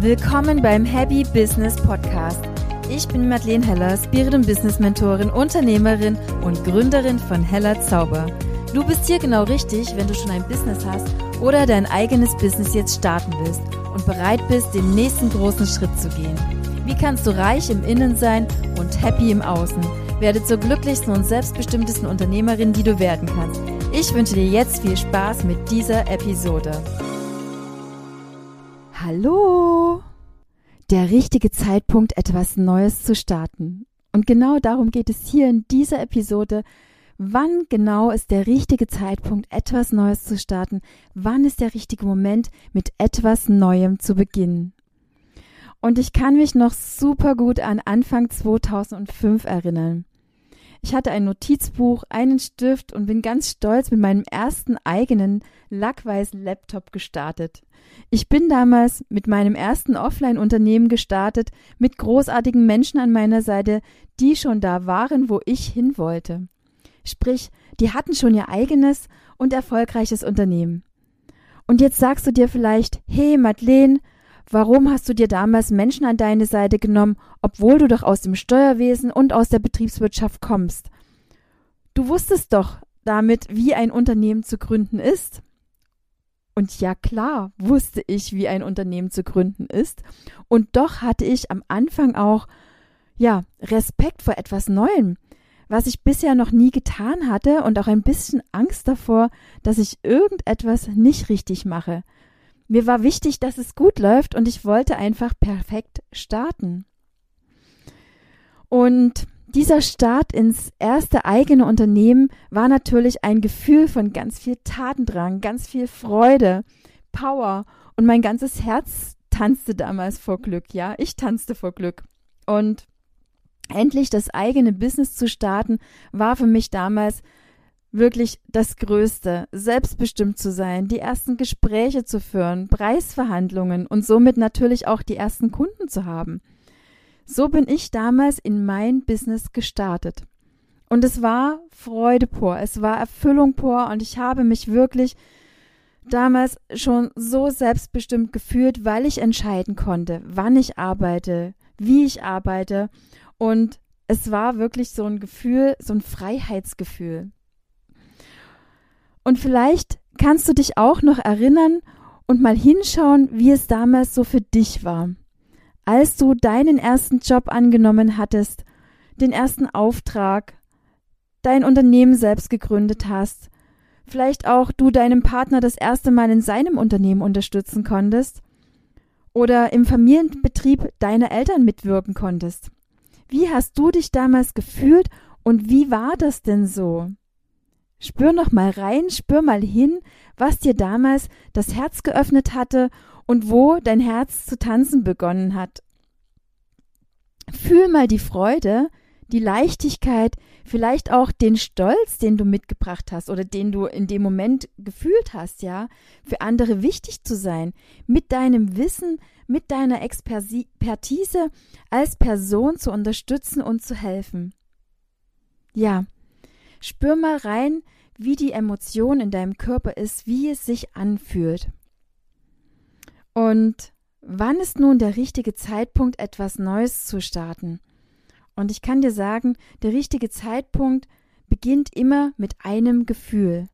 Willkommen beim Happy Business Podcast. Ich bin Madeleine Heller, Spirit- und Business-Mentorin, Unternehmerin und Gründerin von Heller Zauber. Du bist hier genau richtig, wenn du schon ein Business hast oder dein eigenes Business jetzt starten willst und bereit bist, den nächsten großen Schritt zu gehen. Wie kannst du reich im Innen sein und happy im Außen? Werde zur glücklichsten und selbstbestimmtesten Unternehmerin, die du werden kannst. Ich wünsche dir jetzt viel Spaß mit dieser Episode. Hallo! Der richtige Zeitpunkt, etwas Neues zu starten. Und genau darum geht es hier in dieser Episode. Wann genau ist der richtige Zeitpunkt, etwas Neues zu starten? Wann ist der richtige Moment, mit etwas Neuem zu beginnen? Und ich kann mich noch super gut an Anfang 2005 erinnern. Ich hatte ein Notizbuch, einen Stift und bin ganz stolz mit meinem ersten eigenen lackweißen Laptop gestartet. Ich bin damals mit meinem ersten Offline-Unternehmen gestartet, mit großartigen Menschen an meiner Seite, die schon da waren, wo ich hin wollte. Sprich, die hatten schon ihr eigenes und erfolgreiches Unternehmen. Und jetzt sagst du dir vielleicht, hey Madeleine, Warum hast du dir damals Menschen an deine Seite genommen, obwohl du doch aus dem Steuerwesen und aus der Betriebswirtschaft kommst? Du wusstest doch damit, wie ein Unternehmen zu gründen ist. Und ja klar, wusste ich, wie ein Unternehmen zu gründen ist. Und doch hatte ich am Anfang auch, ja, Respekt vor etwas Neuem, was ich bisher noch nie getan hatte und auch ein bisschen Angst davor, dass ich irgendetwas nicht richtig mache. Mir war wichtig, dass es gut läuft und ich wollte einfach perfekt starten. Und dieser Start ins erste eigene Unternehmen war natürlich ein Gefühl von ganz viel Tatendrang, ganz viel Freude, Power und mein ganzes Herz tanzte damals vor Glück, ja, ich tanzte vor Glück. Und endlich das eigene Business zu starten, war für mich damals wirklich das Größte, selbstbestimmt zu sein, die ersten Gespräche zu führen, Preisverhandlungen und somit natürlich auch die ersten Kunden zu haben. So bin ich damals in mein Business gestartet. Und es war Freude pur, es war Erfüllung pur und ich habe mich wirklich damals schon so selbstbestimmt gefühlt, weil ich entscheiden konnte, wann ich arbeite, wie ich arbeite und es war wirklich so ein Gefühl, so ein Freiheitsgefühl. Und vielleicht kannst du dich auch noch erinnern und mal hinschauen, wie es damals so für dich war. Als du deinen ersten Job angenommen hattest, den ersten Auftrag, dein Unternehmen selbst gegründet hast, vielleicht auch du deinem Partner das erste Mal in seinem Unternehmen unterstützen konntest oder im Familienbetrieb deiner Eltern mitwirken konntest. Wie hast du dich damals gefühlt und wie war das denn so? Spür noch mal rein, spür mal hin, was dir damals das Herz geöffnet hatte und wo dein Herz zu tanzen begonnen hat. Fühl mal die Freude, die Leichtigkeit, vielleicht auch den Stolz, den du mitgebracht hast oder den du in dem Moment gefühlt hast, ja, für andere wichtig zu sein, mit deinem Wissen, mit deiner Expertise als Person zu unterstützen und zu helfen. Ja, Spür mal rein, wie die Emotion in deinem Körper ist, wie es sich anfühlt. Und wann ist nun der richtige Zeitpunkt, etwas Neues zu starten? Und ich kann dir sagen, der richtige Zeitpunkt beginnt immer mit einem Gefühl,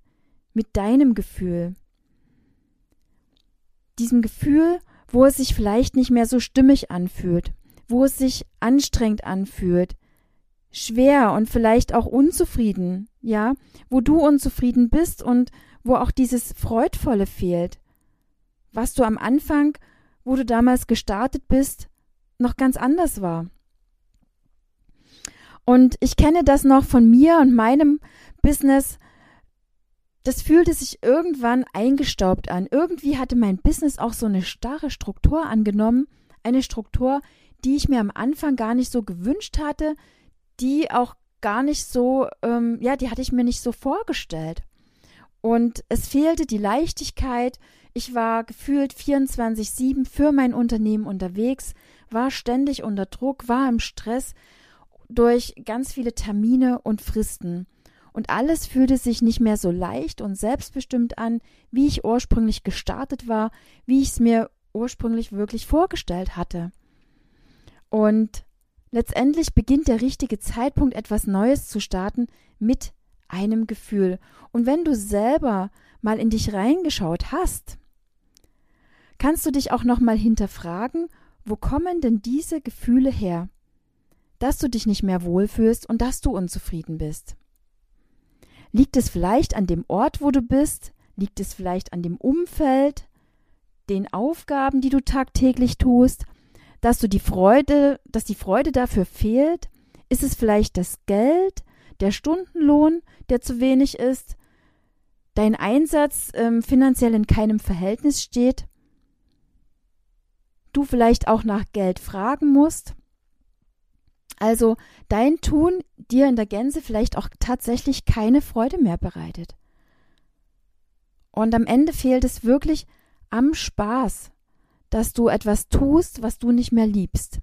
mit deinem Gefühl. Diesem Gefühl, wo es sich vielleicht nicht mehr so stimmig anfühlt, wo es sich anstrengend anfühlt, schwer und vielleicht auch unzufrieden, ja, wo du unzufrieden bist und wo auch dieses Freudvolle fehlt, was du am Anfang, wo du damals gestartet bist, noch ganz anders war. Und ich kenne das noch von mir und meinem Business. Das fühlte sich irgendwann eingestaubt an. Irgendwie hatte mein Business auch so eine starre Struktur angenommen. Eine Struktur, die ich mir am Anfang gar nicht so gewünscht hatte, die auch gar nicht so, ähm, ja, die hatte ich mir nicht so vorgestellt. Und es fehlte die Leichtigkeit. Ich war gefühlt 24-7 für mein Unternehmen unterwegs, war ständig unter Druck, war im Stress durch ganz viele Termine und Fristen. Und alles fühlte sich nicht mehr so leicht und selbstbestimmt an, wie ich ursprünglich gestartet war, wie ich es mir ursprünglich wirklich vorgestellt hatte. Und letztendlich beginnt der richtige Zeitpunkt, etwas Neues zu starten mit einem Gefühl. Und wenn du selber mal in dich reingeschaut hast, kannst du dich auch noch mal hinterfragen, wo kommen denn diese Gefühle her? Dass du dich nicht mehr wohlfühlst und dass du unzufrieden bist. Liegt es vielleicht an dem Ort, wo du bist? Liegt es vielleicht an dem Umfeld, den Aufgaben, die du tagtäglich tust, dass du die Freude, dass die Freude dafür fehlt? Ist es vielleicht das Geld, der Stundenlohn, der zu wenig ist, dein Einsatz ähm, finanziell in keinem Verhältnis steht? Du vielleicht auch nach Geld fragen musst? Also dein Tun dir in der Gänze vielleicht auch tatsächlich keine Freude mehr bereitet. Und am Ende fehlt es wirklich am Spaß, dass du etwas tust, was du nicht mehr liebst.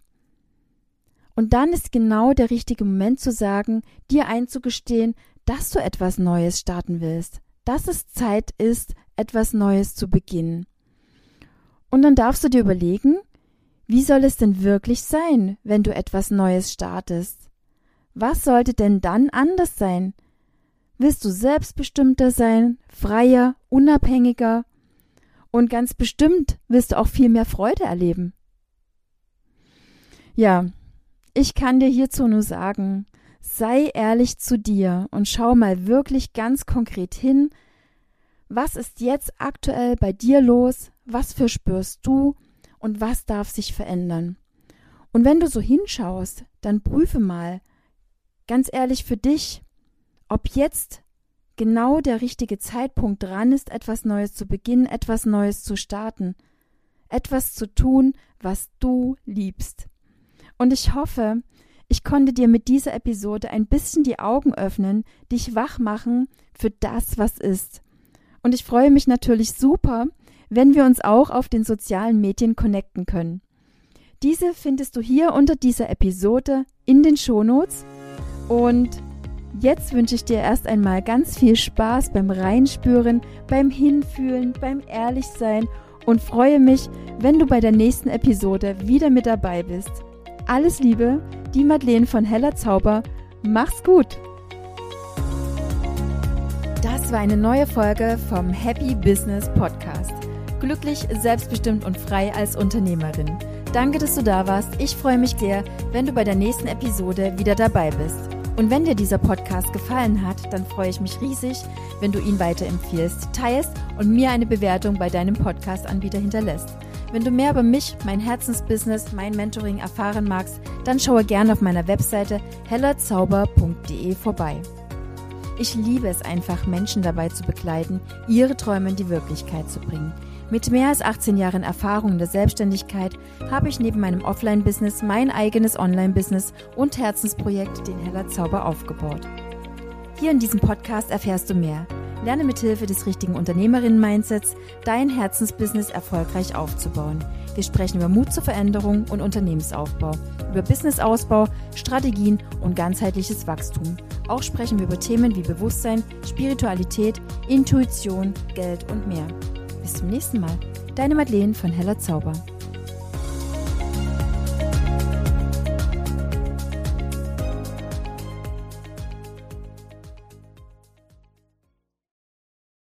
Und dann ist genau der richtige Moment zu sagen, dir einzugestehen, dass du etwas Neues starten willst, dass es Zeit ist, etwas Neues zu beginnen. Und dann darfst du dir überlegen, wie soll es denn wirklich sein, wenn du etwas Neues startest? Was sollte denn dann anders sein? Willst du selbstbestimmter sein, freier, unabhängiger? Und ganz bestimmt wirst du auch viel mehr Freude erleben. Ja, ich kann dir hierzu nur sagen, sei ehrlich zu dir und schau mal wirklich ganz konkret hin, was ist jetzt aktuell bei dir los, was verspürst du und was darf sich verändern. Und wenn du so hinschaust, dann prüfe mal ganz ehrlich für dich, ob jetzt genau der richtige Zeitpunkt dran ist, etwas Neues zu beginnen, etwas Neues zu starten, etwas zu tun, was du liebst. Und ich hoffe, ich konnte dir mit dieser Episode ein bisschen die Augen öffnen, dich wach machen für das, was ist. Und ich freue mich natürlich super, wenn wir uns auch auf den sozialen Medien connecten können. Diese findest du hier unter dieser Episode in den Shownotes. Und jetzt wünsche ich dir erst einmal ganz viel Spaß beim Reinspüren, beim Hinfühlen, beim Ehrlichsein und freue mich, wenn du bei der nächsten Episode wieder mit dabei bist. Alles Liebe, die Madeleine von Heller Zauber. Mach's gut! Das war eine neue Folge vom Happy Business Podcast. Glücklich, selbstbestimmt und frei als Unternehmerin. Danke, dass du da warst. Ich freue mich sehr, wenn du bei der nächsten Episode wieder dabei bist. Und wenn dir dieser Podcast gefallen hat, dann freue ich mich riesig, wenn du ihn weiterempfiehlst, teilst und mir eine Bewertung bei deinem Podcast-Anbieter hinterlässt. Wenn du mehr über mich, mein Herzensbusiness, mein Mentoring erfahren magst, dann schaue gerne auf meiner Webseite hellerzauber.de vorbei. Ich liebe es einfach, Menschen dabei zu begleiten, ihre Träume in die Wirklichkeit zu bringen. Mit mehr als 18 Jahren Erfahrung in der Selbstständigkeit habe ich neben meinem Offline-Business mein eigenes Online-Business und Herzensprojekt, den Heller Zauber, aufgebaut. Hier in diesem Podcast erfährst du mehr Lerne mithilfe des richtigen Unternehmerinnen-Mindsets dein Herzensbusiness erfolgreich aufzubauen. Wir sprechen über Mut zur Veränderung und Unternehmensaufbau, über Businessausbau, Strategien und ganzheitliches Wachstum. Auch sprechen wir über Themen wie Bewusstsein, Spiritualität, Intuition, Geld und mehr. Bis zum nächsten Mal. Deine Madeleine von Heller Zauber.